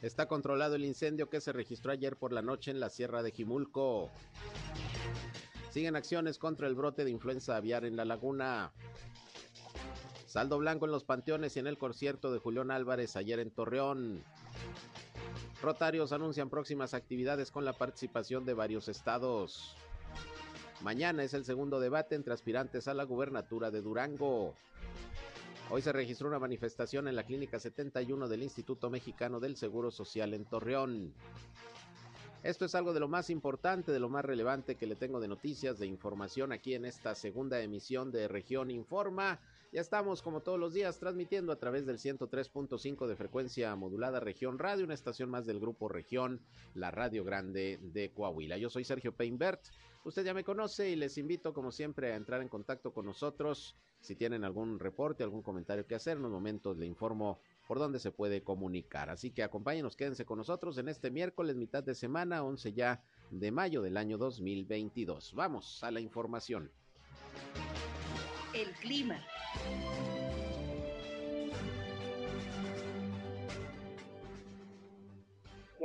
Está controlado el incendio que se registró ayer por la noche en la Sierra de Jimulco. Siguen acciones contra el brote de influenza aviar en la laguna. Saldo blanco en los panteones y en el concierto de Julián Álvarez ayer en Torreón. Rotarios anuncian próximas actividades con la participación de varios estados. Mañana es el segundo debate entre aspirantes a la gubernatura de Durango. Hoy se registró una manifestación en la Clínica 71 del Instituto Mexicano del Seguro Social en Torreón. Esto es algo de lo más importante, de lo más relevante que le tengo de noticias, de información aquí en esta segunda emisión de Región Informa. Ya estamos como todos los días transmitiendo a través del 103.5 de frecuencia modulada Región Radio, una estación más del grupo Región, la Radio Grande de Coahuila. Yo soy Sergio Peinbert, usted ya me conoce y les invito como siempre a entrar en contacto con nosotros. Si tienen algún reporte, algún comentario que hacer, en unos momentos le informo por dónde se puede comunicar. Así que acompáñenos, quédense con nosotros en este miércoles, mitad de semana, 11 ya de mayo del año 2022. Vamos a la información. El clima.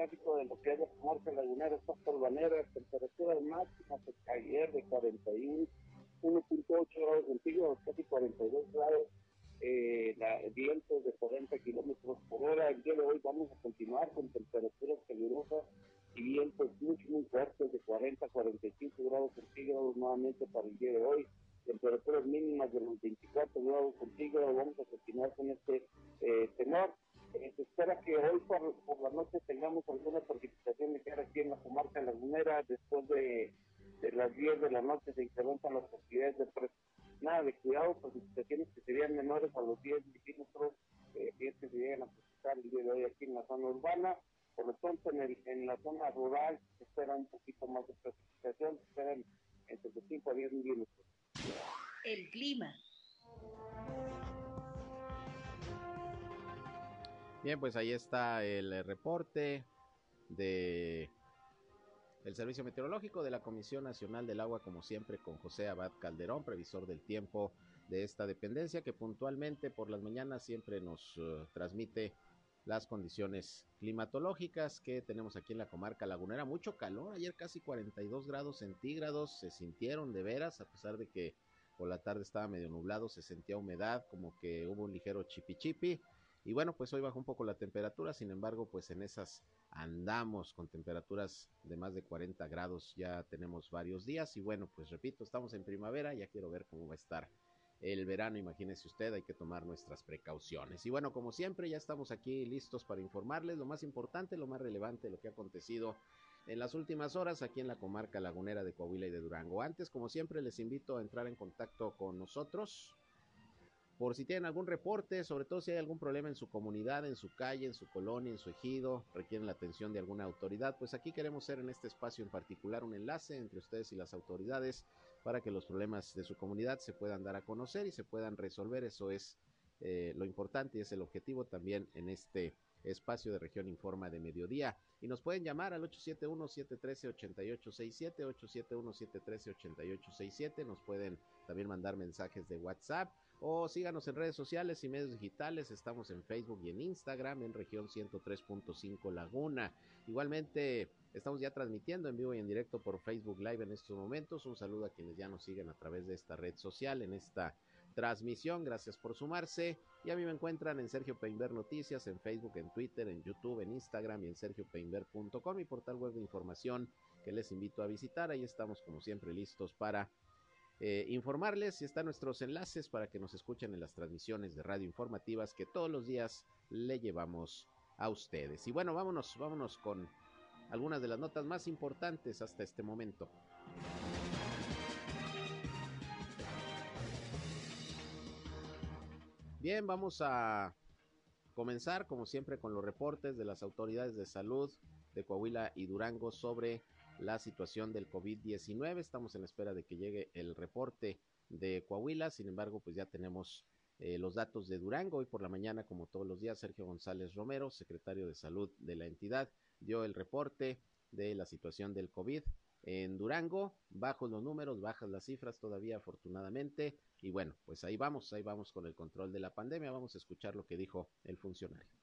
Gráfico de lo que es la comarca lagunera, esta polvanera, temperatura máxima ayer de 41, 1.8 grados centígrados, casi 42 grados, eh, la, vientos de 40 kilómetros por hora. El día de hoy vamos a continuar con temperaturas calurosas y vientos muy, muy fuertes de 40 a 45 grados centígrados nuevamente para el día de hoy temperaturas mínimas de los 24 grados centígrados, vamos a continuar con este eh. Eh, se espera que hoy por, la noche tengamos alguna precipitación ligera aquí en la comarca lagunera, después de, las 10 de la noche se incrementan las posibilidades de nada de cuidado, precipitaciones que serían menores a los 10 milímetros, eh, que se llegan a el día de hoy aquí en la zona urbana. Por lo tanto, en, el, en la zona rural se espera un poquito más de precipitación, se esperan entre 5 a 10 milímetros. El clima. Bien, pues ahí está el eh, reporte de el Servicio Meteorológico de la Comisión Nacional del Agua, como siempre, con José Abad Calderón, previsor del tiempo de esta dependencia, que puntualmente por las mañanas siempre nos uh, transmite las condiciones climatológicas que tenemos aquí en la comarca lagunera. Mucho calor, ayer casi 42 grados centígrados, se sintieron de veras, a pesar de que por la tarde estaba medio nublado, se sentía humedad, como que hubo un ligero chipi chipi. Y bueno, pues hoy bajó un poco la temperatura, sin embargo, pues en esas andamos con temperaturas de más de 40 grados, ya tenemos varios días. Y bueno, pues repito, estamos en primavera, ya quiero ver cómo va a estar el verano, imagínese usted, hay que tomar nuestras precauciones. Y bueno, como siempre, ya estamos aquí listos para informarles lo más importante, lo más relevante, lo que ha acontecido en las últimas horas aquí en la comarca lagunera de Coahuila y de Durango. Antes, como siempre, les invito a entrar en contacto con nosotros por si tienen algún reporte, sobre todo si hay algún problema en su comunidad, en su calle, en su colonia, en su ejido, requieren la atención de alguna autoridad, pues aquí queremos ser en este espacio en particular un enlace entre ustedes y las autoridades para que los problemas de su comunidad se puedan dar a conocer y se puedan resolver. Eso es eh, lo importante y es el objetivo también en este espacio de región informa de mediodía. Y nos pueden llamar al 871-713-8867, 871-713-8867. Nos pueden también mandar mensajes de WhatsApp o síganos en redes sociales y medios digitales. Estamos en Facebook y en Instagram en región 103.5 Laguna. Igualmente estamos ya transmitiendo en vivo y en directo por Facebook Live en estos momentos. Un saludo a quienes ya nos siguen a través de esta red social en esta transmisión. Gracias por sumarse. Y a mí me encuentran en Sergio Peinber Noticias, en Facebook, en Twitter, en YouTube, en Instagram y en sergiopeinber.com, mi portal web de información que les invito a visitar. Ahí estamos como siempre listos para eh, informarles y están nuestros enlaces para que nos escuchen en las transmisiones de radio informativas que todos los días le llevamos a ustedes. Y bueno, vámonos, vámonos con algunas de las notas más importantes hasta este momento. Bien, vamos a comenzar como siempre con los reportes de las autoridades de salud de Coahuila y Durango sobre la situación del COVID-19. Estamos en espera de que llegue el reporte de Coahuila, sin embargo, pues ya tenemos eh, los datos de Durango. Hoy por la mañana, como todos los días, Sergio González Romero, secretario de salud de la entidad, dio el reporte de la situación del COVID en Durango. Bajos los números, bajas las cifras todavía, afortunadamente. Y bueno, pues ahí vamos, ahí vamos con el control de la pandemia. Vamos a escuchar lo que dijo el funcionario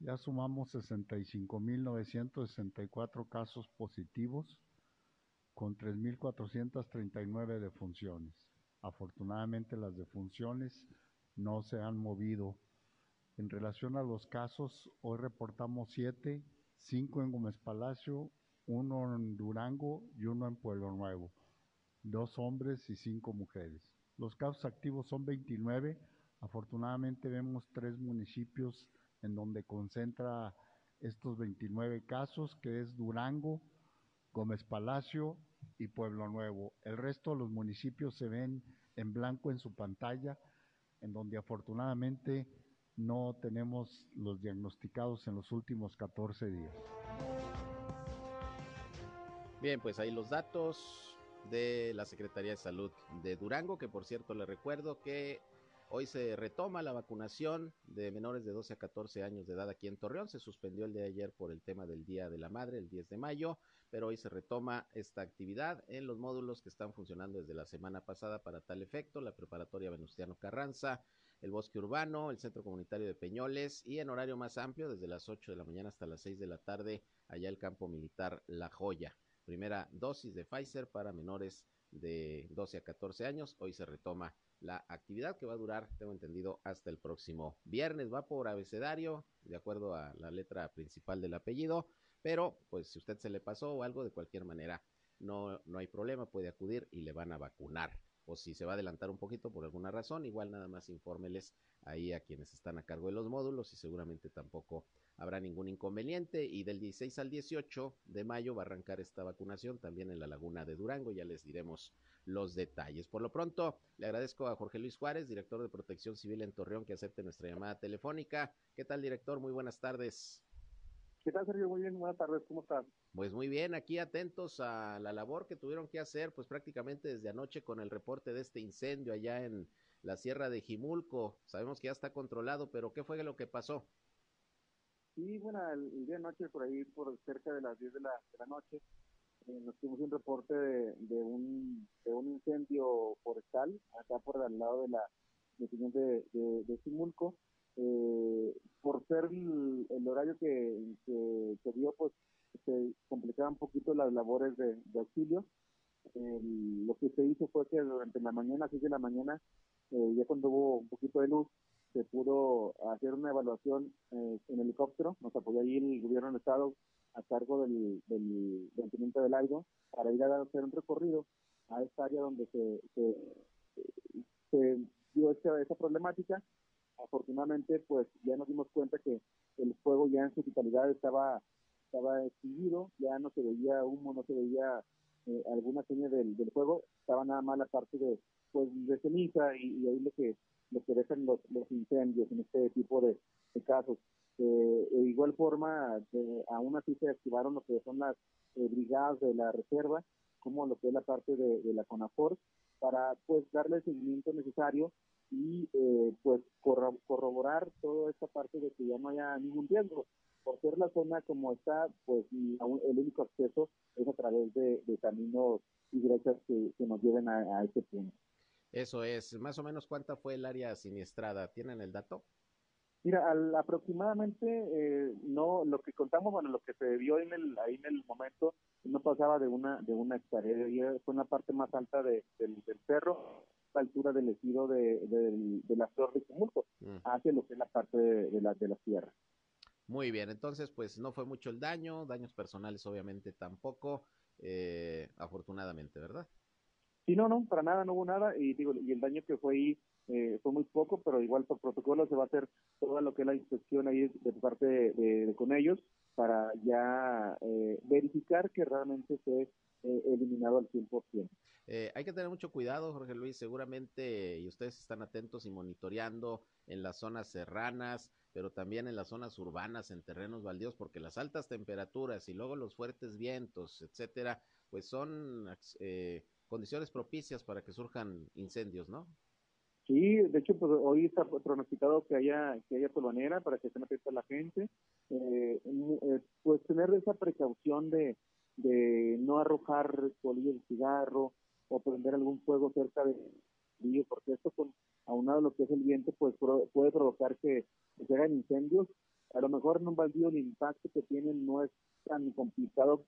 Ya sumamos 65.964 casos positivos con 3.439 defunciones. Afortunadamente las defunciones no se han movido. En relación a los casos, hoy reportamos siete, cinco en Gómez Palacio, uno en Durango y uno en Pueblo Nuevo. Dos hombres y cinco mujeres. Los casos activos son 29. Afortunadamente vemos tres municipios en donde concentra estos 29 casos, que es Durango, Gómez Palacio y Pueblo Nuevo. El resto de los municipios se ven en blanco en su pantalla, en donde afortunadamente no tenemos los diagnosticados en los últimos 14 días. Bien, pues ahí los datos de la Secretaría de Salud de Durango, que por cierto le recuerdo que Hoy se retoma la vacunación de menores de 12 a 14 años de edad aquí en Torreón. Se suspendió el de ayer por el tema del Día de la Madre, el 10 de mayo, pero hoy se retoma esta actividad en los módulos que están funcionando desde la semana pasada para tal efecto, la preparatoria Venustiano Carranza, el Bosque Urbano, el Centro Comunitario de Peñoles y en horario más amplio, desde las 8 de la mañana hasta las 6 de la tarde, allá el campo militar La Joya. Primera dosis de Pfizer para menores de 12 a 14 años. Hoy se retoma la actividad que va a durar, tengo entendido, hasta el próximo viernes. Va por abecedario, de acuerdo a la letra principal del apellido, pero pues si usted se le pasó o algo, de cualquier manera, no, no hay problema, puede acudir y le van a vacunar o si se va a adelantar un poquito por alguna razón, igual nada más infórmeles ahí a quienes están a cargo de los módulos y seguramente tampoco habrá ningún inconveniente. Y del 16 al 18 de mayo va a arrancar esta vacunación también en la laguna de Durango, ya les diremos los detalles. Por lo pronto, le agradezco a Jorge Luis Juárez, director de Protección Civil en Torreón, que acepte nuestra llamada telefónica. ¿Qué tal, director? Muy buenas tardes. ¿Qué tal, Sergio? Muy bien, buenas tardes, ¿cómo estás? Pues muy bien, aquí atentos a la labor que tuvieron que hacer, pues prácticamente desde anoche con el reporte de este incendio allá en la Sierra de Jimulco. Sabemos que ya está controlado, pero ¿qué fue lo que pasó? Sí, bueno, el, día de noche, por ahí, por cerca de las 10 de la, de la noche, eh, nos tuvimos un reporte de, un, de un incendio forestal, acá por al lado de la de, de, de Jimulco eh, por ser el, horario que, se dio, pues se complicaban un poquito las labores de, auxilio. lo que se hizo fue que durante la mañana, 6 de la mañana, eh, ya cuando hubo un poquito de luz, se pudo hacer una evaluación eh, en helicóptero. Nos apoyó ahí el gobierno del Estado a cargo del, del, del del aire para ir a hacer un recorrido a esta área donde se, se, dio esta, esta problemática afortunadamente pues ya nos dimos cuenta que el fuego ya en su totalidad estaba estaba extinguido, ya no se veía humo, no se veía eh, alguna señal del, del, fuego, estaba nada más la parte de pues de ceniza y, ahí lo que lo que dejan los, los incendios en este tipo de, casos. Eh, de igual forma, aún así se activaron lo que son las eh, brigadas de la reserva, como lo que es la parte de, de la CONAFOR, para pues darle el seguimiento necesario y eh, pues corroborar toda esta parte de que ya no haya ningún riesgo. Por ser la zona como está, pues el único acceso es a través de, caminos y brechas que, nos lleven a, este punto. Eso es, más o menos cuánta fue el área siniestrada, ¿tienen el dato? Mira, aproximadamente, eh, no, lo que contamos, bueno, lo que se vio en el, ahí en el momento, no pasaba de una, de una hectárea, fue en la parte más alta del, del cerro, altura del ejido de, de, la flor de Cumulco, mm. hacia lo que es la parte de, la, de la tierra. Muy bien, entonces pues no fue mucho el daño, daños personales obviamente tampoco, eh, afortunadamente, ¿verdad? Sí, no, no, para nada no hubo nada y digo, y el daño que fue ahí eh, fue muy poco, pero igual por protocolo se va a hacer toda lo que es la inspección ahí de, parte de, con ellos para ya eh, verificar que realmente se eh, eliminado al 100%. Eh, hay que tener mucho cuidado, Jorge Luis, seguramente, y ustedes están atentos y monitoreando en las zonas serranas, pero también en las zonas urbanas, en terrenos baldíos, porque las altas temperaturas y luego los fuertes vientos, etcétera, pues son eh, condiciones propicias para que surjan incendios, ¿no? Sí, de hecho, pues hoy está pronosticado que haya que haya polvanera para que estén atentos a la gente. Eh, eh, pues tener esa precaución de, de no arrojar colillas de cigarro o prender algún fuego cerca de río, porque esto con aunado lo que es el viento pues puede provocar que, se hagan incendios. A lo mejor en un baldío el impacto que tienen no es tan complicado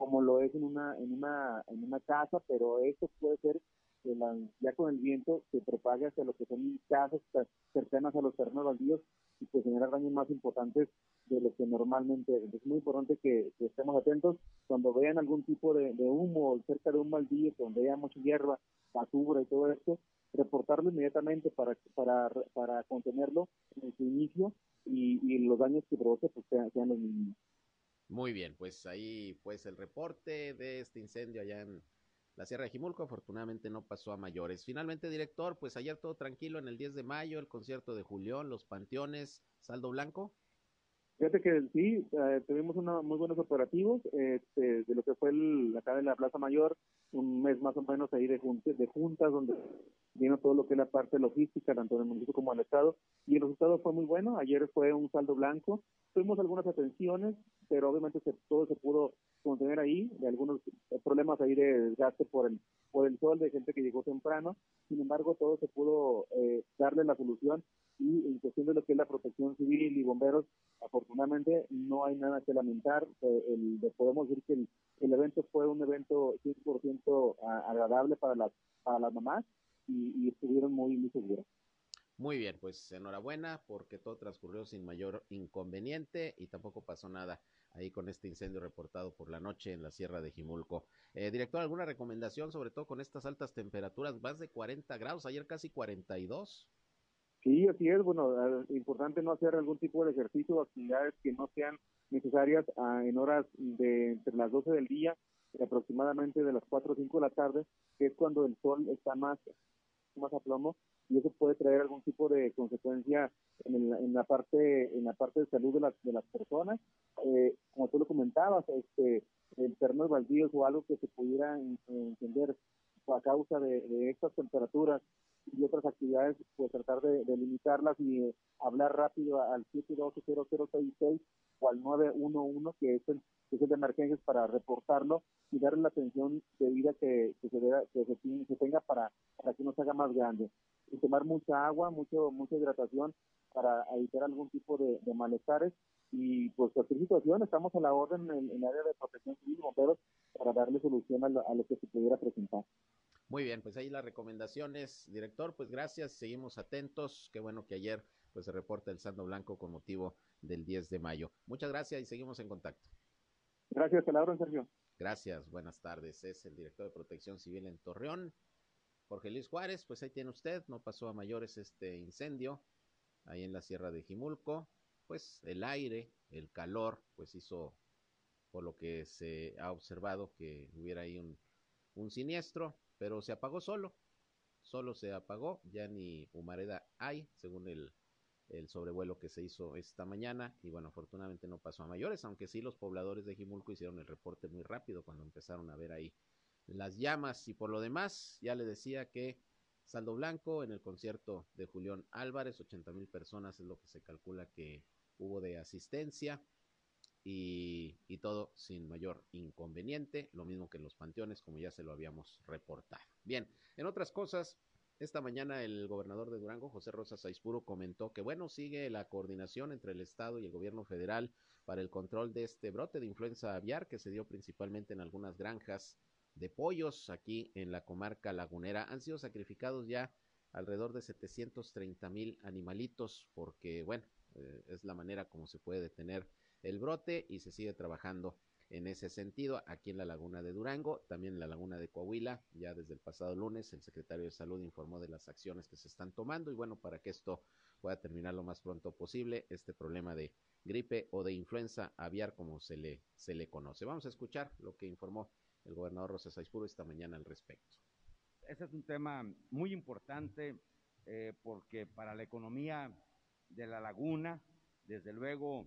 como lo es en una en una en una casa, pero esto puede ser que ya con el viento se propague hacia lo que son casas cercanas a los terrenos baldíos y pues generar daños más importantes de lo que normalmente es. muy importante que, estemos atentos cuando vean algún tipo de, humo cerca de un baldío, donde haya mucha hierba, basura y todo esto, reportarlo inmediatamente para, para, para contenerlo en su inicio y, y los daños que provoque pues sean, sean los mínimos. Muy bien, pues ahí pues el reporte de este incendio allá en la Sierra de Jimulco. Afortunadamente no pasó a mayores. Finalmente, director, pues ayer todo tranquilo en el 10 de mayo, el concierto de Julián, los panteones, saldo blanco. Fíjate que sí, eh, tuvimos unos muy buenos operativos este, de lo que fue el, acá en la Plaza Mayor, un mes más o menos ahí de, de juntas donde vino todo lo que es la parte logística, tanto del municipio como del Estado, y el resultado fue muy bueno. Ayer fue un saldo blanco. Tuvimos algunas atenciones, pero obviamente todo se pudo contener ahí, de algunos problemas ahí de desgaste por el, por el sol, de gente que llegó temprano. Sin embargo, todo se pudo eh, darle la solución y en cuestión de lo que es la protección civil y bomberos, afortunadamente no hay nada que lamentar. Eh, el, podemos decir que el, evento fue un evento 100% agradable para las, para las mamás y, estuvieron muy, muy seguras. Muy bien, pues enhorabuena porque todo transcurrió sin mayor inconveniente y tampoco pasó nada ahí con este incendio reportado por la noche en la Sierra de Jimulco. Eh, director, ¿alguna recomendación sobre todo con estas altas temperaturas? Más de 40 grados, ayer casi 42. Sí, así es. Bueno, es importante no hacer algún tipo de ejercicio o actividades que no sean necesarias ah, en horas de entre las 12 del día y aproximadamente de las 4 o 5 de la tarde, que es cuando el sol está más, más a plomo y eso puede traer algún tipo de consecuencia en, en la parte en la parte de salud de las, de las personas. Eh, como tú lo comentabas, este, el terrenos baldíos o algo que se pudiera encender a causa de, estas temperaturas y otras actividades, pues tratar de, limitarlas y hablar rápido al 712-0066 o al 911, que es el, que es el de emergencias, para reportarlo y darle la atención debida que, que, se, que se, tenga para, para que no se haga más grande. Y tomar mucha agua, mucho, mucha hidratación para evitar algún tipo de, malestares. Y pues cualquier situación, estamos a la orden en, el área de protección civil y bomberos para darle solución a lo que se pudiera presentar. Muy bien, pues ahí las recomendaciones, director, pues gracias, seguimos atentos, qué bueno que ayer pues se reporta el saldo blanco con motivo del 10 de mayo. Muchas gracias y seguimos en contacto. Gracias, Calabro, Sergio. Gracias, buenas tardes. Es el director de Protección Civil en Torreón, Jorge Luis Juárez, pues ahí tiene usted, no pasó a mayores este incendio ahí en la Sierra de Jimulco, pues el aire, el calor, pues hizo, por lo que se ha observado, que hubiera ahí un, un siniestro, pero se apagó solo, solo se apagó, ya ni humareda hay, según el, el sobrevuelo que se hizo esta mañana, y bueno, afortunadamente no pasó a mayores, aunque sí los pobladores de Jimulco hicieron el reporte muy rápido cuando empezaron a ver ahí las llamas, y por lo demás, ya le decía que saldo blanco en el concierto de Julián Álvarez, 80 mil personas es lo que se calcula que hubo de asistencia, y, todo sin mayor inconveniente, lo mismo que en los panteones, como ya se lo habíamos reportado. Bien, en otras cosas, esta mañana el gobernador de Durango, José Rosa Saizpuro, comentó que, bueno, sigue la coordinación entre el Estado y el gobierno federal para el control de este brote de influenza aviar que se dio principalmente en algunas granjas de pollos aquí en la comarca lagunera. Han sido sacrificados ya alrededor de 730 mil animalitos porque, bueno, eh, es la manera como se puede detener el brote y se sigue trabajando en ese sentido aquí en la laguna de Durango, también en la laguna de Coahuila. Ya desde el pasado lunes el secretario de Salud informó de las acciones que se están tomando y bueno, para que esto pueda terminar lo más pronto posible, este problema de gripe o de influenza aviar como se le, se le conoce. Vamos a escuchar lo que informó el gobernador Rosa Saizpuro esta mañana al respecto. Ese es un tema muy importante eh, porque para la economía de la laguna, desde luego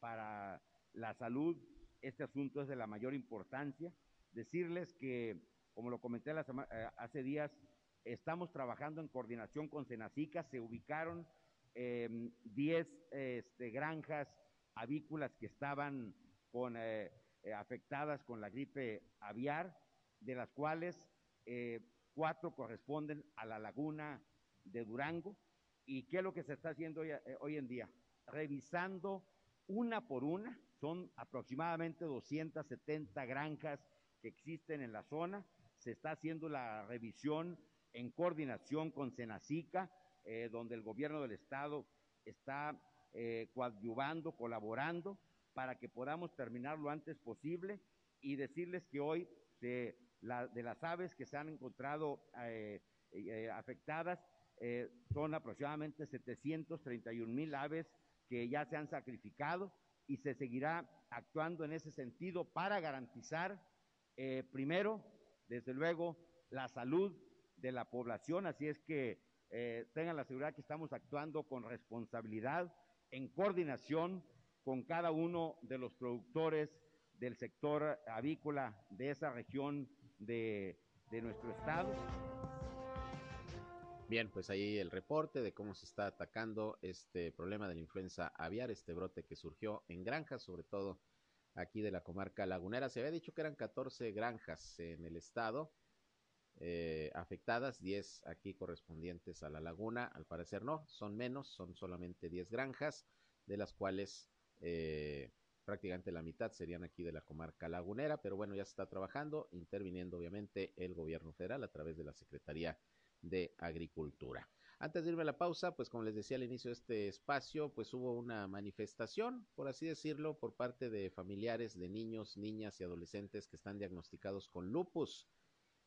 para la salud, este asunto es de la mayor importancia. Decirles que, como lo comenté la eh, hace días, estamos trabajando en coordinación con Senacica, se ubicaron 10 eh, este, granjas avícolas que estaban con, eh, eh, afectadas con la gripe aviar, de las cuales cuatro corresponden a la laguna de Durango. ¿Y qué es lo que se está haciendo hoy, hoy en día? Revisando una por una, son aproximadamente 270 granjas que existen en la zona, se está haciendo la revisión en coordinación con Senacica, eh, donde el gobierno del estado está eh, coadyuvando, colaborando, para que podamos terminar lo antes posible y decirles que hoy de, la, de las aves que se han encontrado eh, afectadas son aproximadamente 731 mil aves que ya se han sacrificado y se seguirá actuando en ese sentido para garantizar, eh, primero, desde luego, la salud de la población. Así es que eh, tengan la seguridad que estamos actuando con responsabilidad, en coordinación con cada uno de los productores del sector avícola de esa región de, de nuestro estado. Bien, pues ahí el reporte de cómo se está atacando este problema de la influenza aviar, este brote que surgió en granjas, sobre todo aquí de la comarca lagunera. Se había dicho que eran 14 granjas en el estado eh, afectadas, 10 aquí correspondientes a la laguna. Al parecer no, son menos, son solamente 10 granjas, de las cuales eh, prácticamente la mitad serían aquí de la comarca lagunera, pero bueno, ya se está trabajando, interviniendo obviamente el gobierno federal a través de la Secretaría de Agricultura. Antes de irme a la pausa, pues como les decía al inicio de este espacio, pues hubo una manifestación, por así decirlo, por parte de familiares de niños, niñas y adolescentes que están diagnosticados con lupus.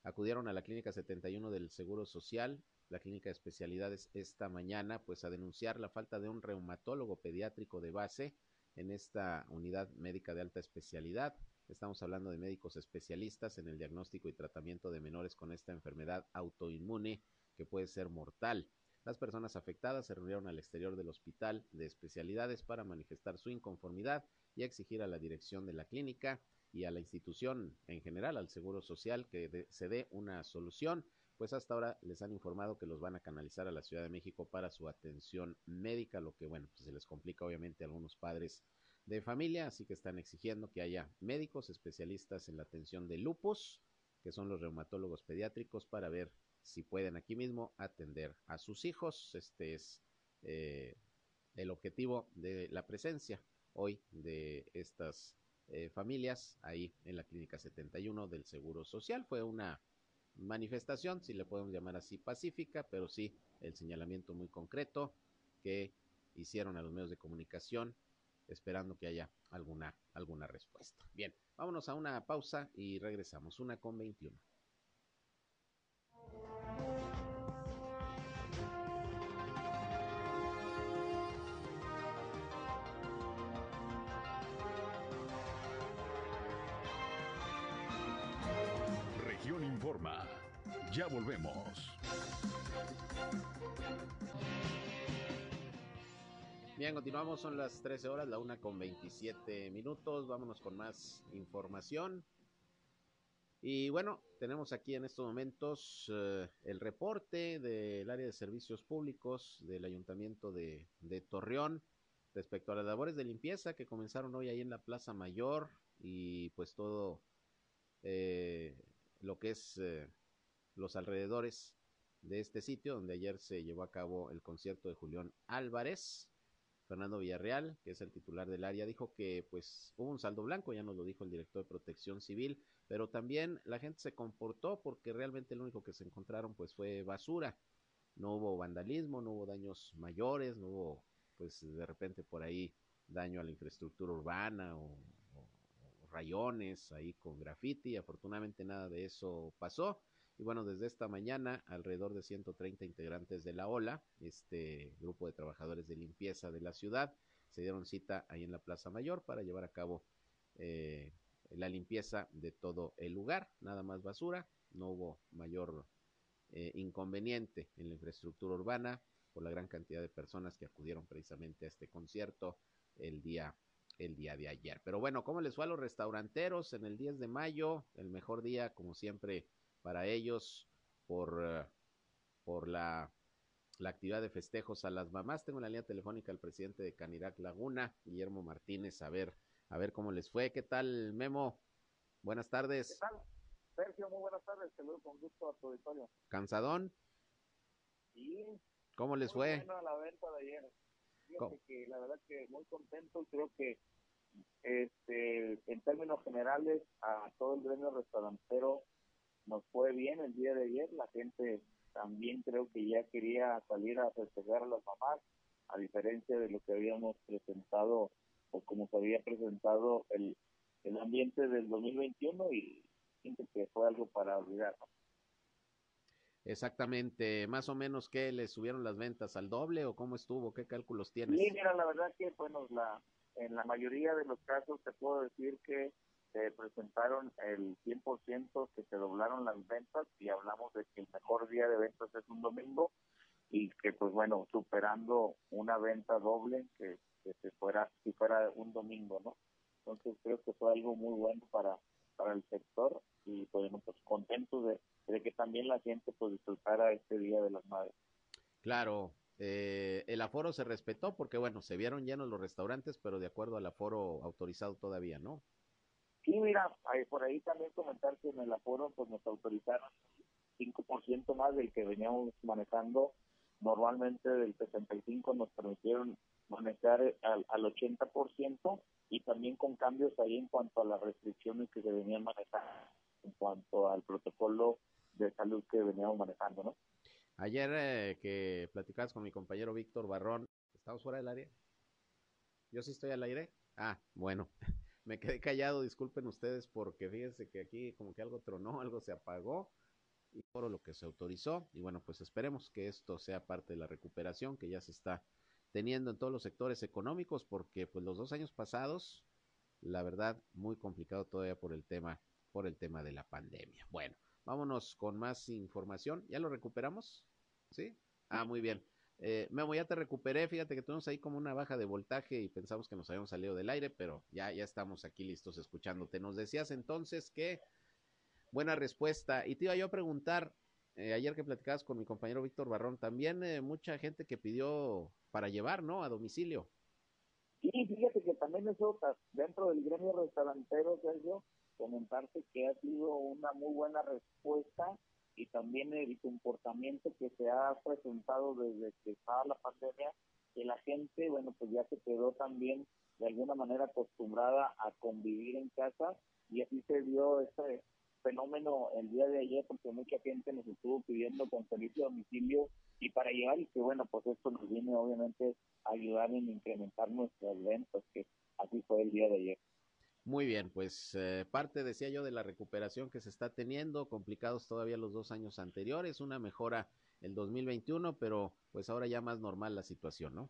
Acudieron a la clínica 71 del Seguro Social, la clínica de especialidades esta mañana, pues a denunciar la falta de un reumatólogo pediátrico de base en esta unidad médica de alta especialidad. Estamos hablando de médicos especialistas en el diagnóstico y tratamiento de menores con esta enfermedad autoinmune que puede ser mortal. Las personas afectadas se reunieron al exterior del hospital de especialidades para manifestar su inconformidad y exigir a la dirección de la clínica y a la institución en general, al Seguro Social, que se dé una solución, pues hasta ahora les han informado que los van a canalizar a la Ciudad de México para su atención médica, lo que bueno, pues se les complica obviamente a algunos padres de familia, así que están exigiendo que haya médicos especialistas en la atención de lupus, que son los reumatólogos pediátricos, para ver si pueden aquí mismo atender a sus hijos. Este es eh, el objetivo de la presencia hoy de estas eh, familias ahí en la Clínica 71 del Seguro Social. Fue una manifestación, si le podemos llamar así, pacífica, pero sí el señalamiento muy concreto que hicieron a los medios de comunicación esperando que haya alguna, alguna respuesta. Bien, vámonos a una pausa y regresamos, una con 21. Región Informa. Ya volvemos. Bien, continuamos, son las 13 horas, la una con 27 minutos. Vámonos con más información. Y bueno, tenemos aquí en estos momentos uh, el reporte del área de servicios públicos del Ayuntamiento de, de, Torreón respecto a las labores de limpieza que comenzaron hoy ahí en la Plaza Mayor y pues todo eh, lo que es eh, los alrededores de este sitio donde ayer se llevó a cabo el concierto de Julián Álvarez. Fernando Villarreal, que es el titular del área, dijo que pues hubo un saldo blanco, ya nos lo dijo el director de Protección Civil, pero también la gente se comportó porque realmente lo único que se encontraron pues fue basura. No hubo vandalismo, no hubo daños mayores, no hubo pues de repente por ahí daño a la infraestructura urbana o, o, o rayones ahí con graffiti. Afortunadamente nada de eso pasó. Y bueno, desde esta mañana, alrededor de 130 integrantes de la OLA, este grupo de trabajadores de limpieza de la ciudad, se dieron cita ahí en la Plaza Mayor para llevar a cabo eh, la limpieza de todo el lugar. Nada más basura, no hubo mayor eh, inconveniente en la infraestructura urbana por la gran cantidad de personas que acudieron precisamente a este concierto el día el día de ayer. Pero bueno, ¿cómo les fue a los restauranteros en el 10 de mayo? El mejor día, como siempre, para ellos por, uh, por la, la, actividad de festejos a las mamás. Tengo en la línea telefónica al presidente de Canirac Laguna, Guillermo Martínez, a ver, a ver cómo les fue. ¿Qué tal, Memo? Buenas tardes. ¿Qué tal? Sergio, muy buenas tardes. Veo con gusto a tu auditorio. ¿Cansadón? Sí. ¿Cómo les fue? Bueno la venta de ayer. Fíjate que la verdad que muy contento, creo que este, en términos generales a todo el gremio restaurantero nos fue bien el día de ayer, la gente también creo que ya quería salir a festejar a las mamás, a diferencia de lo que habíamos presentado o como se había presentado el, el ambiente del 2021 y siento que fue algo para olvidar. Exactamente, más o menos qué le subieron las ventas al doble o cómo estuvo, qué cálculos tienes. Sí, mira, la verdad que bueno, la en la mayoría de los casos te puedo decir que se presentaron el 100% que se doblaron las ventas y hablamos de que el mejor día de ventas es un domingo y que pues bueno, superando una venta doble que, que se fuera si fuera un domingo, ¿no? Entonces creo que fue algo muy bueno para para el sector y pues, pues contentos de, de que también la gente pues disfrutara este Día de las Madres. Claro, eh, el aforo se respetó porque, bueno, se vieron llenos los restaurantes, pero de acuerdo al aforo autorizado todavía, ¿no? Sí, mira, por ahí también comentar que en el aforo pues nos autorizaron 5% más del que veníamos manejando. Normalmente del 65 nos permitieron manejar al, al 80% y también con cambios ahí en cuanto a las restricciones que se venían manejando, en cuanto al protocolo de salud que veníamos manejando, ¿no? Ayer eh, que platicabas con mi compañero Víctor Barrón, ¿estamos fuera del área? ¿Yo sí estoy al aire? Ah, bueno, me quedé callado, disculpen ustedes porque fíjense que aquí como que algo tronó, algo se apagó y por lo que se autorizó y bueno, pues esperemos que esto sea parte de la recuperación que ya se está teniendo en todos los sectores económicos porque pues los dos años pasados, la verdad, muy complicado todavía por el tema, por el tema de la pandemia. Bueno, Vámonos con más información. ¿Ya lo recuperamos? ¿Sí? Ah, muy bien. Eh, Memo, ya te recuperé. Fíjate que tuvimos ahí como una baja de voltaje y pensamos que nos habíamos salido del aire, pero ya, ya estamos aquí listos escuchándote. Nos decías entonces que buena respuesta. Y te iba yo a preguntar, eh, ayer que platicabas con mi compañero Víctor Barrón, también eh, mucha gente que pidió para llevar, ¿no? A domicilio. Sí, fíjate que también eso dentro del gremio restaurantero, Sergio, comentarte que ha sido una muy buena respuesta y también el comportamiento que se ha presentado desde que estaba la pandemia, que la gente, bueno, pues ya se quedó también de alguna manera acostumbrada a convivir en casa y así se dio este fenómeno el día de ayer porque mucha gente nos estuvo pidiendo con servicio a domicilio y para llevar y que bueno, pues esto nos viene obviamente a ayudar en incrementar nuestras ventas, que así fue el día de ayer. Muy bien, pues eh, parte, decía yo, de la recuperación que se está teniendo, complicados todavía los dos años anteriores, una mejora el 2021, pero pues ahora ya más normal la situación, ¿no?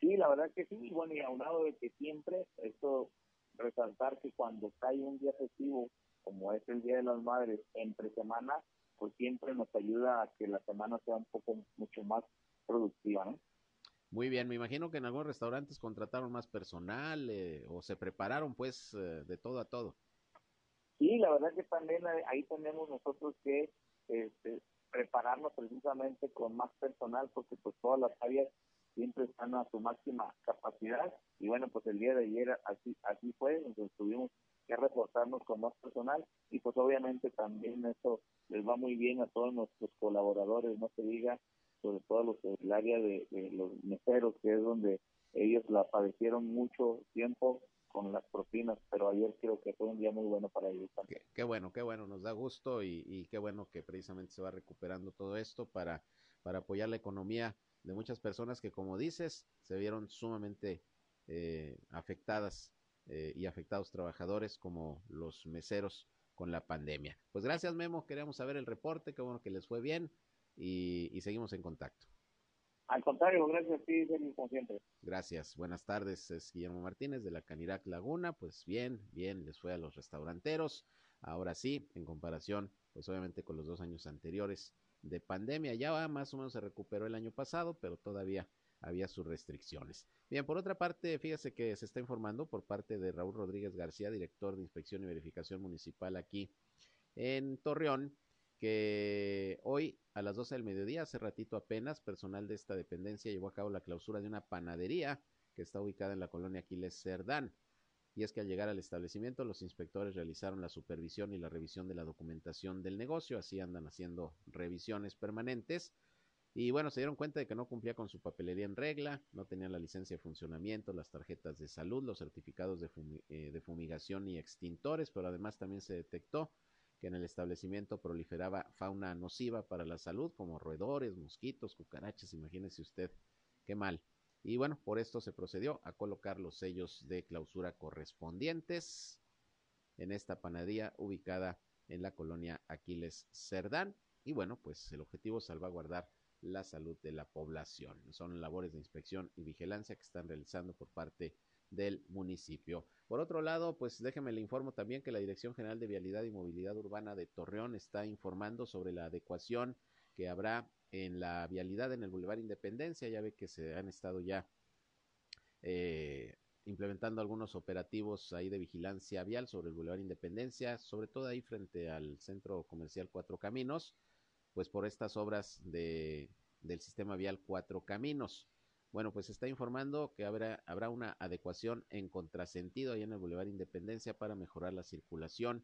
Sí, la verdad que sí, bueno, y aunado de que siempre, esto, resaltar que cuando cae un día festivo, como es el Día de las Madres, entre semana, pues siempre nos ayuda a que la semana sea un poco mucho más productiva, ¿no? Muy bien, me imagino que en algunos restaurantes contrataron más personal eh, o se prepararon pues eh, de todo a todo. Sí, la verdad que también ahí tenemos nosotros que este, prepararnos precisamente con más personal porque pues todas las áreas siempre están a su máxima capacidad y bueno pues el día de ayer así así fue entonces tuvimos que reportarnos con más personal y pues obviamente también eso les va muy bien a todos nuestros colaboradores no se diga sobre todo los del área de, los meseros, que es donde ellos la padecieron mucho tiempo con las propinas, pero ayer creo que fue un día muy bueno para ellos. Qué, bueno, qué bueno, nos da gusto y, qué bueno que precisamente se va recuperando todo esto para, para apoyar la economía de muchas personas que, como dices, se vieron sumamente eh, afectadas eh, y afectados trabajadores como los meseros con la pandemia. Pues gracias Memo, queríamos saber el reporte, qué bueno que les fue bien y, seguimos en contacto. Al contrario, gracias a ti, como siempre. Gracias, buenas tardes, es Guillermo Martínez de la Canirac Laguna, pues bien, bien, les fue a los restauranteros, ahora sí, en comparación, pues obviamente con los dos años anteriores de pandemia, ya más o menos se recuperó el año pasado, pero todavía había sus restricciones. Bien, por otra parte, fíjese que se está informando por parte de Raúl Rodríguez García, director de Inspección y Verificación Municipal aquí en Torreón, que hoy a las 12 del mediodía, hace ratito apenas, personal de esta dependencia llevó a cabo la clausura de una panadería que está ubicada en la colonia Aquiles Cerdán. Y es que al llegar al establecimiento, los inspectores realizaron la supervisión y la revisión de la documentación del negocio, así andan haciendo revisiones permanentes. Y bueno, se dieron cuenta de que no cumplía con su papelería en regla, no tenían la licencia de funcionamiento, las tarjetas de salud, los certificados de, eh, de fumigación y extintores, pero además también se detectó que en el establecimiento proliferaba fauna nociva para la salud, como roedores, mosquitos, cucarachas, imagínese usted qué mal. Y bueno, por esto se procedió a colocar los sellos de clausura correspondientes en esta panadería ubicada en la colonia Aquiles Cerdán. Y bueno, pues el objetivo es salvaguardar la salud de la población. Son labores de inspección y vigilancia que están realizando por parte del municipio. Por otro lado, pues déjeme le informo también que la Dirección General de Vialidad y Movilidad Urbana de Torreón está informando sobre la adecuación que habrá en la vialidad en el Boulevard Independencia. Ya ve que se han estado ya eh, implementando algunos operativos ahí de vigilancia vial sobre el Boulevard Independencia, sobre todo ahí frente al Centro Comercial Cuatro Caminos, pues por estas obras de, del sistema vial Cuatro Caminos. Bueno, pues está informando que habrá, habrá una adecuación en contrasentido ahí en el Boulevard Independencia para mejorar la circulación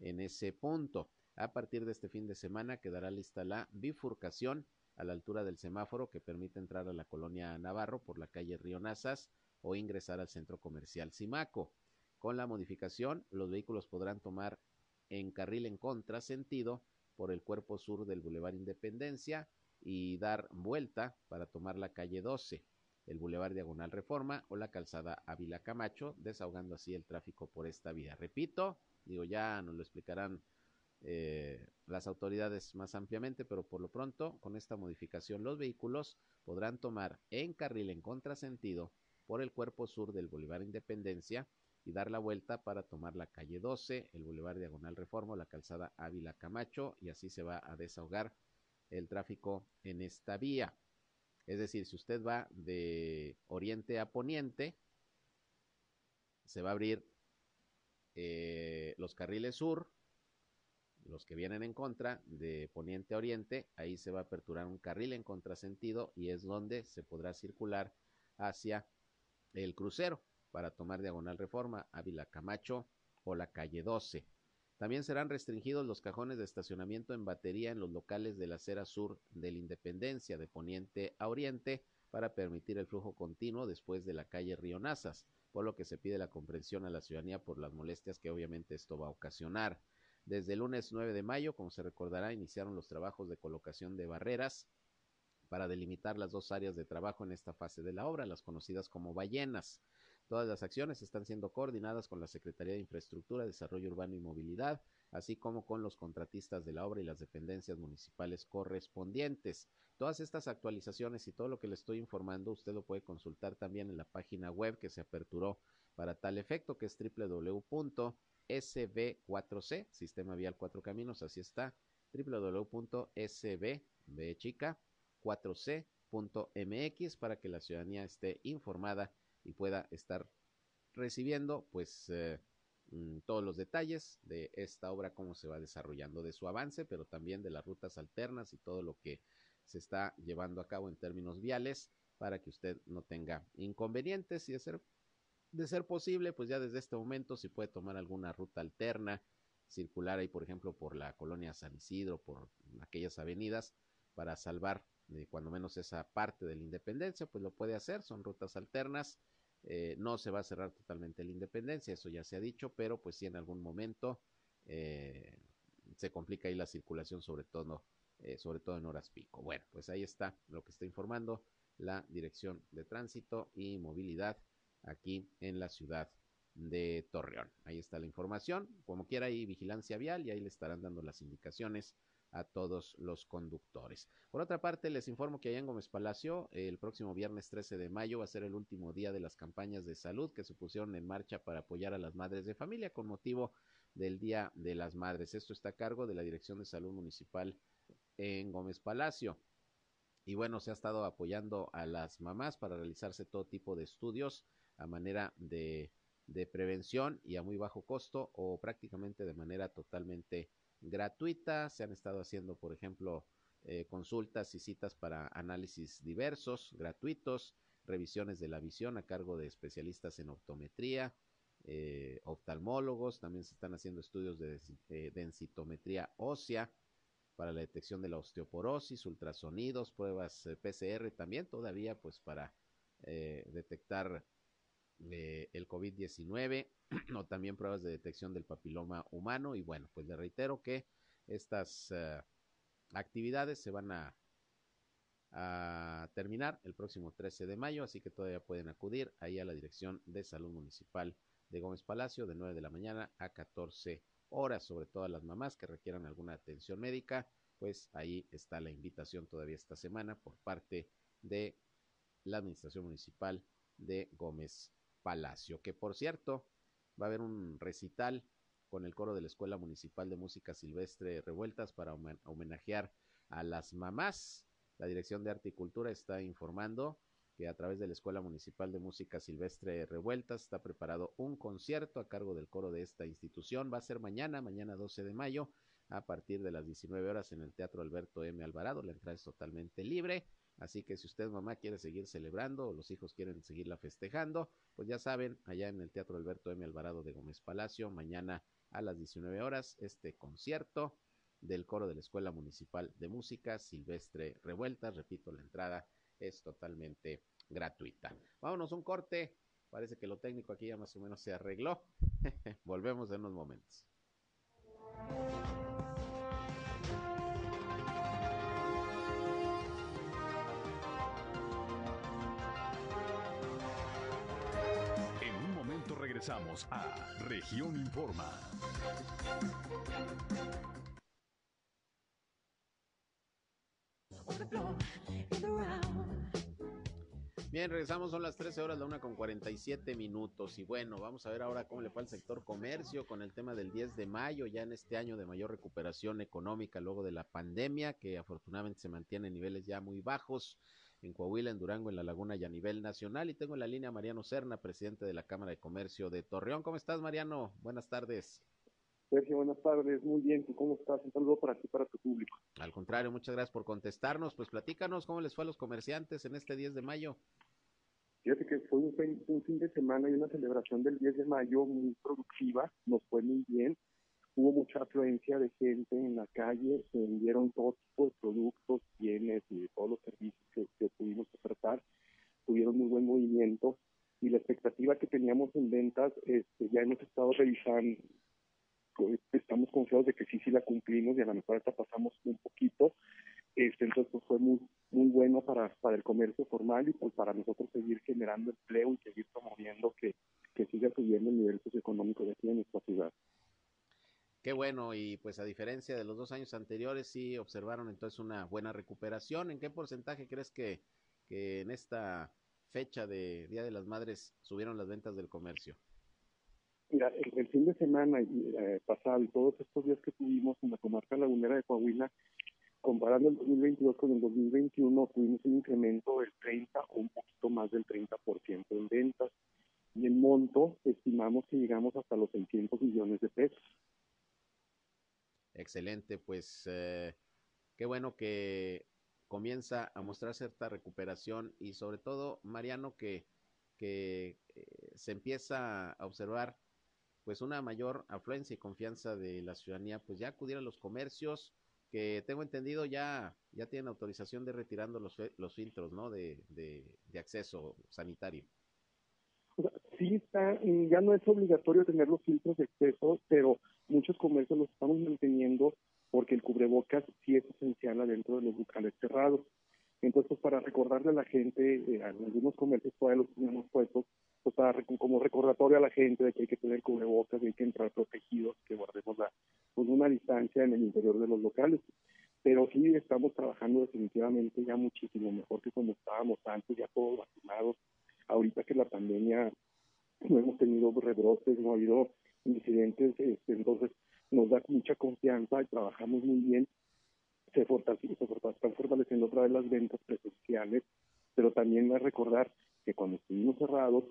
en ese punto. A partir de este fin de semana quedará lista la bifurcación a la altura del semáforo que permite entrar a la colonia Navarro por la calle Río Nazas o ingresar al centro comercial Simaco. Con la modificación, los vehículos podrán tomar en carril en contrasentido por el cuerpo sur del Boulevard Independencia y dar vuelta para tomar la calle 12, el Boulevard Diagonal Reforma o la calzada Ávila Camacho, desahogando así el tráfico por esta vía. Repito, digo, ya nos lo explicarán eh, las autoridades más ampliamente, pero por lo pronto, con esta modificación, los vehículos podrán tomar en carril en contrasentido por el cuerpo sur del Boulevard Independencia y dar la vuelta para tomar la calle 12, el Boulevard Diagonal Reforma, la calzada Ávila Camacho, y así se va a desahogar el tráfico en esta vía. Es decir, si usted va de oriente a poniente, se va a abrir eh, los carriles sur, los que vienen en contra, de poniente a oriente, ahí se va a aperturar un carril en contrasentido y es donde se podrá circular hacia el crucero para tomar diagonal reforma, Ávila Camacho o la calle 12. También serán restringidos los cajones de estacionamiento en batería en los locales de la acera sur de la Independencia, de poniente a oriente, para permitir el flujo continuo después de la calle Río Nazas, por lo que se pide la comprensión a la ciudadanía por las molestias que obviamente esto va a ocasionar. Desde el lunes 9 de mayo, como se recordará, iniciaron los trabajos de colocación de barreras para delimitar las dos áreas de trabajo en esta fase de la obra, las conocidas como ballenas. Todas las acciones están siendo coordinadas con la Secretaría de Infraestructura, Desarrollo Urbano y Movilidad, así como con los contratistas de la obra y las dependencias municipales correspondientes. Todas estas actualizaciones y todo lo que le estoy informando, usted lo puede consultar también en la página web que se aperturó para tal efecto, que es www.sb4c, Sistema Vial Cuatro Caminos, así está, www.sb4c.mx para que la ciudadanía esté informada y pueda estar recibiendo pues eh, mm, todos los detalles de esta obra, cómo se va desarrollando, de su avance, pero también de las rutas alternas y todo lo que se está llevando a cabo en términos viales para que usted no tenga inconvenientes. Y de ser, de ser posible, pues ya desde este momento si puede tomar alguna ruta alterna, circular ahí, por ejemplo, por la colonia San Isidro, por aquellas avenidas, para salvar eh, cuando menos esa parte de la independencia, pues lo puede hacer, son rutas alternas eh, no se va a cerrar totalmente la independencia, eso ya se ha dicho, pero pues si en algún momento eh, se complica ahí la circulación, sobre todo, eh, sobre todo en horas pico. Bueno, pues ahí está lo que está informando la Dirección de Tránsito y Movilidad aquí en la ciudad de Torreón. Ahí está la información. Como quiera, hay vigilancia vial y ahí le estarán dando las indicaciones a todos los conductores. Por otra parte, les informo que allá en Gómez Palacio, el próximo viernes 13 de mayo va a ser el último día de las campañas de salud que se pusieron en marcha para apoyar a las madres de familia con motivo del Día de las Madres. Esto está a cargo de la Dirección de Salud Municipal en Gómez Palacio. Y bueno, se ha estado apoyando a las mamás para realizarse todo tipo de estudios a manera de, de prevención y a muy bajo costo o prácticamente de manera totalmente gratuita. Se han estado haciendo, por ejemplo, eh, consultas y citas para análisis diversos, gratuitos, revisiones de la visión a cargo de especialistas en optometría, eh, oftalmólogos, también se están haciendo estudios de densitometría ósea para la detección de la osteoporosis, ultrasonidos, pruebas eh, PCR también todavía pues para eh, detectar eh, el COVID-19 o también pruebas de detección del papiloma humano y bueno pues le reitero que estas actividades se van a, a terminar el próximo 13 de mayo así que todavía pueden acudir ahí a la dirección de salud municipal de Gómez Palacio de 9 de la mañana a 14 horas, sobre todo a las mamás que requieran alguna atención médica, pues ahí está la invitación todavía esta semana por parte de la Administración Municipal de Gómez Palacio, que por cierto va a haber un recital con el coro de la Escuela Municipal de Música Silvestre Revueltas para homenajear a las mamás. La Dirección de Arte y Cultura está informando que a través de la Escuela Municipal de Música Silvestre Revueltas está preparado un concierto a cargo del coro de esta institución. Va a ser mañana, mañana 12 de mayo, a partir de las 19 horas en el Teatro Alberto M. Alvarado. La entrada es totalmente libre. Así que si usted, mamá, quiere seguir celebrando o los hijos quieren seguirla festejando, pues ya saben, allá en el Teatro Alberto M. Alvarado de Gómez Palacio, mañana a las 19 horas, este concierto del coro de la Escuela Municipal de Música Silvestre Revueltas. Repito, la entrada es totalmente gratuita. Vámonos un corte. Parece que lo técnico aquí ya más o menos se arregló. Volvemos en unos momentos. Regresamos a Región Informa. Bien, regresamos, son las 13 horas, la una con 47 minutos. Y bueno, vamos a ver ahora cómo le fue al sector comercio con el tema del 10 de mayo, ya en este año de mayor recuperación económica luego de la pandemia, que afortunadamente se mantiene en niveles ya muy bajos en Coahuila, en Durango, en La Laguna y a nivel nacional. Y tengo en la línea Mariano Serna, presidente de la Cámara de Comercio de Torreón. ¿Cómo estás, Mariano? Buenas tardes. Sergio, buenas tardes. Muy bien. ¿Cómo estás? Un saludo para ti, para tu público. Al contrario, muchas gracias por contestarnos. Pues platícanos cómo les fue a los comerciantes en este 10 de mayo. Fíjate que fue un, fin de semana y una celebración del 10 de mayo muy productiva, nos fue muy bien, hubo mucha afluencia de gente en la calle, se vendieron todo tipo de productos, bienes y todos los servicios que, pudimos ofertar, tuvieron muy buen movimiento y la expectativa que teníamos en ventas, este, ya hemos estado revisando, pues, estamos confiados de que sí, sí la cumplimos y a lo mejor hasta pasamos un poquito, este, entonces pues, fue muy, muy bueno para, para el comercio formal y pues para nosotros seguir generando empleo y seguir promoviendo que, que siga subiendo el nivel socioeconómico de aquí en nuestra ciudad. Qué bueno, y pues a diferencia de los dos años anteriores, sí observaron entonces una buena recuperación. ¿En qué porcentaje crees que, que en esta fecha de Día de las Madres subieron las ventas del comercio? Mira, el, fin de semana eh, pasado y todos estos días que tuvimos en la comarca lagunera de Coahuila, comparando el 2022 con el 2021, tuvimos un incremento del 30 o un poquito más del 30% en ventas. Y en monto, estimamos que llegamos hasta los 600 millones de pesos. Excelente, pues eh, qué bueno que comienza a mostrar cierta recuperación y sobre todo, Mariano, que, que eh, se empieza a observar pues una mayor afluencia y confianza de la ciudadanía, pues ya acudir a los comercios, que tengo entendido ya, ya tienen autorización de retirando los, los filtros, ¿no? De, de, acceso sanitario. Sí está, ya no es obligatorio tener los filtros de acceso, pero muchos comercios los estamos manteniendo porque el cubrebocas sí es esencial adentro de los locales cerrados. Entonces, pues, para recordarle a la gente, eh, algunos comercios todavía los tenemos puestos, pues para, como recordatorio a la gente de que hay que tener cubrebocas, hay que entrar protegidos, que guardemos la, pues una distancia en el interior de los locales. Pero sí estamos trabajando definitivamente ya muchísimo mejor que como estábamos antes, ya todos vacunados. Ahorita que la pandemia no hemos tenido rebrotes, no ha habido incidentes, este, entonces nos da mucha confianza y trabajamos muy bien. Se, fortalece, se están fortaleciendo otra vez las ventas presenciales, pero también a recordar que cuando estuvimos cerrados,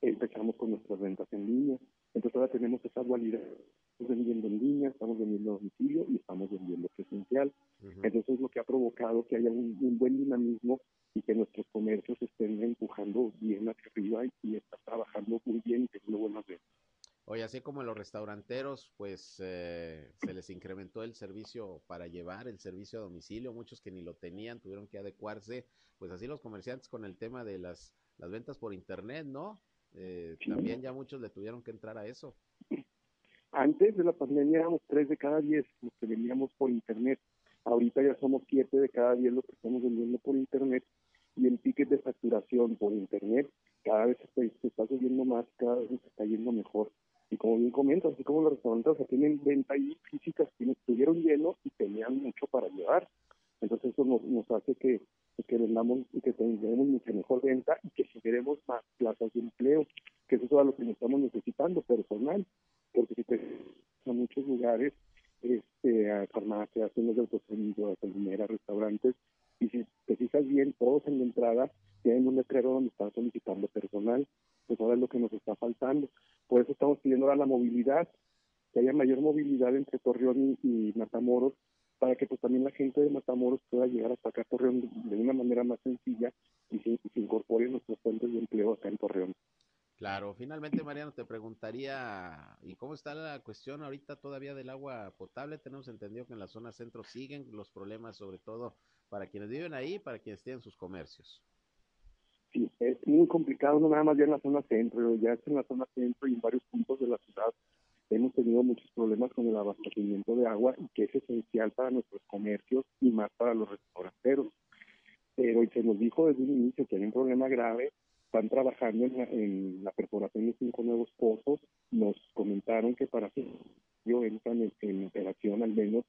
empezamos con nuestras ventas en línea. Entonces ahora tenemos esa dualidad. Estamos vendiendo en línea, estamos vendiendo a domicilio y estamos vendiendo presencial. Entonces es lo que ha provocado que haya un, buen dinamismo y que nuestros comercios estén empujando bien hacia arriba y, y está trabajando muy bien y teniendo buenas ventas. Oye, así como los restauranteros, pues eh, se les incrementó el servicio para llevar, el servicio a domicilio, muchos que ni lo tenían tuvieron que adecuarse, pues así los comerciantes con el tema de las, las ventas por internet, ¿no? Eh, también ya muchos le tuvieron que entrar a eso. Antes de la pandemia éramos tres de cada diez los que vendíamos por internet. Ahorita ya somos siete de cada diez los que estamos vendiendo por internet y el ticket de facturación por internet cada vez se, se está subiendo más, cada vez se está yendo mejor. Y como bien comentas, así como los restaurantes tienen venta ahí físicas, estuvieron llenos y tenían mucho para llevar. Entonces eso nos, nos hace que, que vendamos y que tengamos mucha mejor venta y que generemos más plazas de empleo, que eso es todo lo que estamos necesitando, personal, porque si te a muchos lugares, este, a farmacias, tiendas de autoservicio, gasolineras, restaurantes, y si te fijas bien, todos en la entrada tienen un letrero donde están solicitando personal, pues ahora es lo que nos está faltando. Por eso estamos pidiendo ahora la movilidad, que haya mayor movilidad entre Torreón y, Matamoros, para que pues también la gente de Matamoros pueda llegar hasta acá a Torreón de, una manera más sencilla y se, y se incorpore nuestros fuentes de empleo acá en Torreón. Claro, finalmente Mariano te preguntaría, ¿y cómo está la cuestión ahorita todavía del agua potable? Tenemos entendido que en la zona centro siguen los problemas, sobre todo para quienes viven ahí, para quienes tienen sus comercios. Sí, es muy complicado, no nada más ya en la zona centro, ya es en la zona centro y en varios puntos de la ciudad hemos tenido muchos problemas con el abastecimiento de agua y que es esencial para nuestros comercios y más para los restauranteros. Pero se nos dijo desde un inicio que hay un problema grave están trabajando en la, perforación de cinco nuevos pozos. Nos comentaron que para que entran en, operación al menos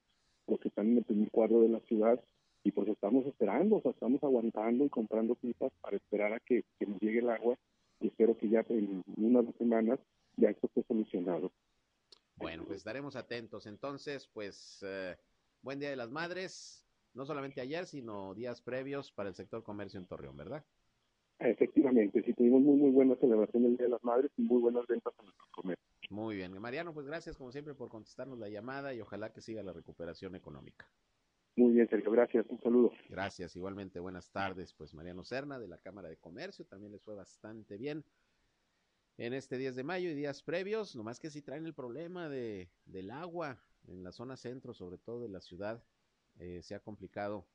los que están en el primer cuadro de la ciudad y pues estamos esperando, o sea, estamos aguantando y comprando pipas para esperar a que, llegue el agua y espero que ya en unas dos semanas ya esto esté solucionado. Bueno, pues estaremos atentos. Entonces, pues, eh, buen Día de las Madres, no solamente ayer, sino días previos para el sector comercio en Torreón, ¿verdad? Efectivamente, sí tuvimos muy, muy buena celebración del Día de las Madres y muy buenas ventas en nuestros comercios. Muy bien, Mariano, pues gracias como siempre por contestarnos la llamada y ojalá que siga la recuperación económica. Muy bien, Sergio, gracias, un saludo. Gracias, igualmente, buenas tardes. Pues Mariano Serna de la Cámara de Comercio también les fue bastante bien en este 10 de mayo y días previos, nomás que si traen el problema de, del agua en la zona centro, sobre todo de la ciudad, eh, se ha complicado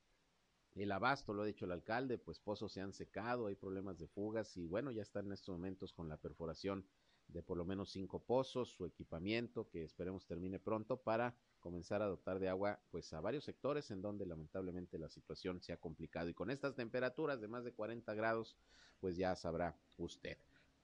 el abasto, lo ha dicho el alcalde, pues pozos se han secado, hay problemas de fugas y bueno, ya están en estos momentos con la perforación de por lo menos cinco pozos, su equipamiento que esperemos termine pronto para comenzar a dotar de agua pues a varios sectores en donde lamentablemente la situación se ha complicado y con estas temperaturas de más de 40 grados pues ya sabrá usted.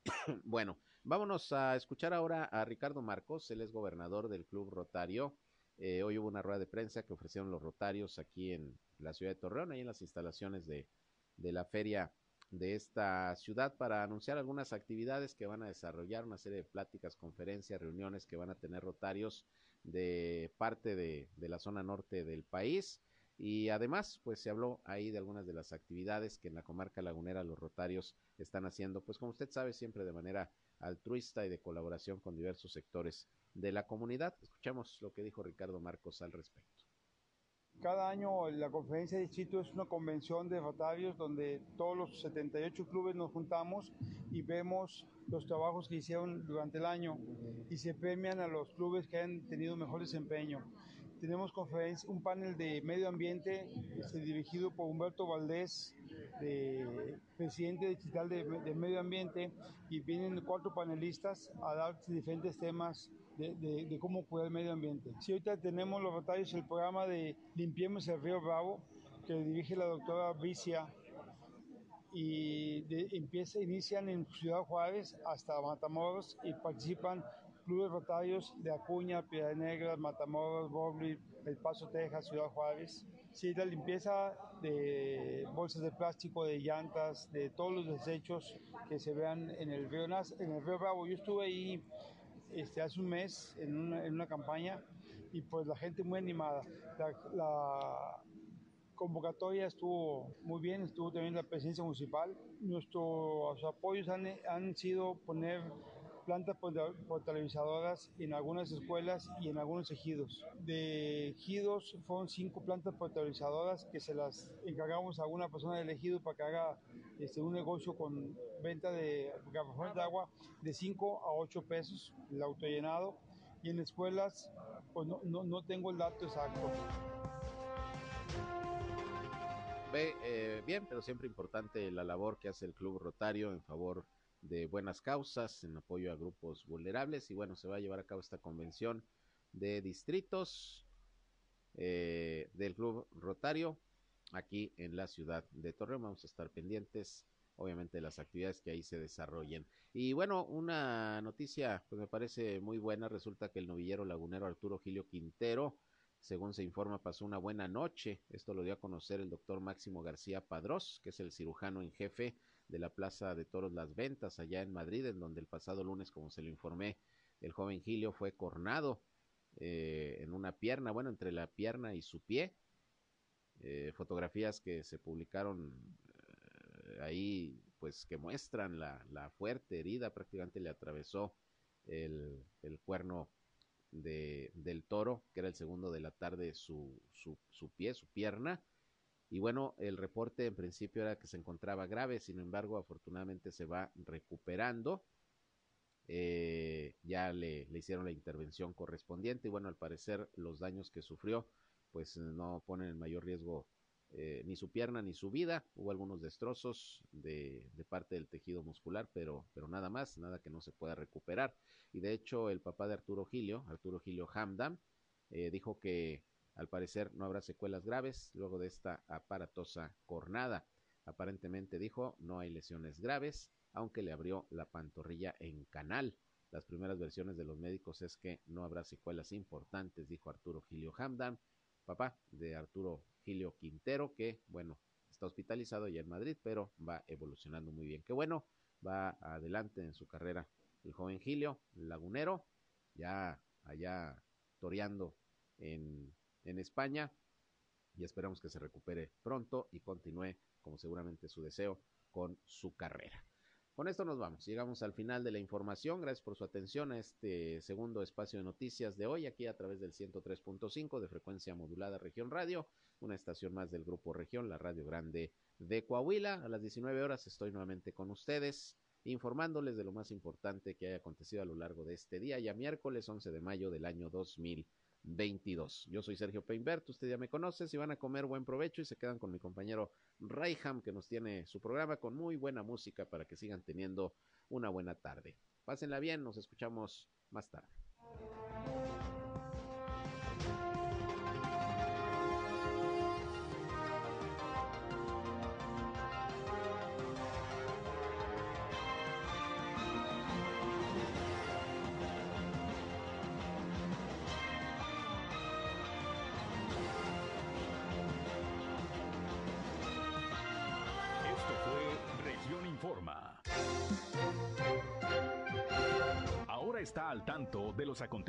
bueno, vámonos a escuchar ahora a Ricardo Marcos, él es gobernador del Club Rotario eh, hoy hubo una rueda de prensa que ofrecieron los Rotarios aquí en la ciudad de Torreón, ahí en las instalaciones de, de la feria de esta ciudad para anunciar algunas actividades que van a desarrollar, una serie de pláticas, conferencias, reuniones que van a tener Rotarios de parte de, de la zona norte del país. Y además, pues se habló ahí de algunas de las actividades que en la comarca lagunera los Rotarios están haciendo, pues como usted sabe, siempre de manera altruista y de colaboración con diversos sectores de la comunidad. Escuchamos lo que dijo Ricardo Marcos al respecto. Cada año la conferencia de distrito es una convención de rotarios donde todos los 78 clubes nos juntamos y vemos los trabajos que hicieron durante el año y se premian a los clubes que han tenido mejor desempeño. Tenemos conferencia, un panel de medio ambiente este, dirigido por Humberto Valdés, de presidente digital de, de medio ambiente, y vienen cuatro panelistas a dar diferentes temas de, cómo cuidar el medio ambiente. Si ahorita tenemos los batallos, el programa de Limpiemos el Río Bravo, que dirige la doctora Vicia, y empieza, inician en Ciudad Juárez hasta Matamoros y participan clubes rotarios de Acuña, Piedra Negra, Matamoros, Bobli, El Paso, Texas, Ciudad Juárez. Sí, la limpieza de bolsas de plástico, de llantas, de todos los desechos que se vean en el río, en el río Bravo. Yo estuve ahí este, hace un mes en una, en una campaña y pues la gente muy animada. La, convocatoria estuvo muy bien, estuvo también la presencia municipal. Nuestros apoyos han, han sido poner plantas potabilizadoras en algunas escuelas y en algunos ejidos. De ejidos fueron cinco plantas potabilizadoras que se las encargamos a una persona del ejido para que haga este, un negocio con venta de garrafones de agua de 5 a 8 pesos el autollenado y en escuelas pues no, no, no tengo el dato exacto. Ve, eh, bien, pero siempre importante la labor que hace el Club Rotario en favor de buenas causas, en apoyo a grupos vulnerables. Y bueno, se va a llevar a cabo esta convención de distritos eh, del Club Rotario aquí en la ciudad de Torreón. Vamos a estar pendientes, obviamente, de las actividades que ahí se desarrollen. Y bueno, una noticia pues me parece muy buena. Resulta que el novillero lagunero Arturo Gilio Quintero, según se informa, pasó una buena noche. Esto lo dio a conocer el doctor Máximo García Padrós, que es el cirujano en jefe de la Plaza de Toros Las Ventas, allá en Madrid, en donde el pasado lunes, como se lo informé, el joven Gilio fue cornado eh, en una pierna, bueno, entre la pierna y su pie. Eh, fotografías que se publicaron eh, ahí, pues que muestran la, la, fuerte herida, prácticamente le atravesó el, el cuerno de, del toro, que era el segundo de la tarde, su, su, su pie, su pierna. Y bueno, el reporte en principio era que se encontraba grave, sin embargo, afortunadamente se va recuperando. Eh, ya le, le, hicieron la intervención correspondiente y bueno, al parecer los daños que sufrió pues no ponen en mayor riesgo eh, ni su pierna ni su vida. Hubo algunos destrozos de, parte del tejido muscular, pero, pero nada más, nada que no se pueda recuperar. Y de hecho el papá de Arturo Gilio, Arturo Gilio Hamdam, eh, dijo que al parecer no habrá secuelas graves luego de esta aparatosa cornada. Aparentemente dijo no hay lesiones graves, aunque le abrió la pantorrilla en canal. Las primeras versiones de los médicos es que no habrá secuelas importantes, dijo Arturo Gilio Hamdan, papá de Arturo Gilio Quintero, que, bueno, está hospitalizado ya en Madrid, pero va evolucionando muy bien. Qué bueno, va adelante en su carrera el joven Gilio, lagunero, ya allá toreando en, en España, y esperamos que se recupere pronto y continúe, como seguramente su deseo, con su carrera. Con esto nos vamos, llegamos al final de la información. Gracias por su atención a este segundo espacio de noticias de hoy, aquí a través del 103.5 de frecuencia modulada Región Radio, una estación más del Grupo Región, la Radio Grande de Coahuila. A las 19 horas estoy nuevamente con ustedes, informándoles de lo más importante que haya acontecido a lo largo de este día, ya miércoles 11 de mayo del año 2022. Yo soy Sergio Peinbert, usted ya me conoce, si van a comer buen provecho y se quedan con mi compañero Rayham que nos tiene su programa con muy buena música para que sigan teniendo una buena tarde. Pásenla bien, nos escuchamos más tarde.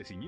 Acontecimientos.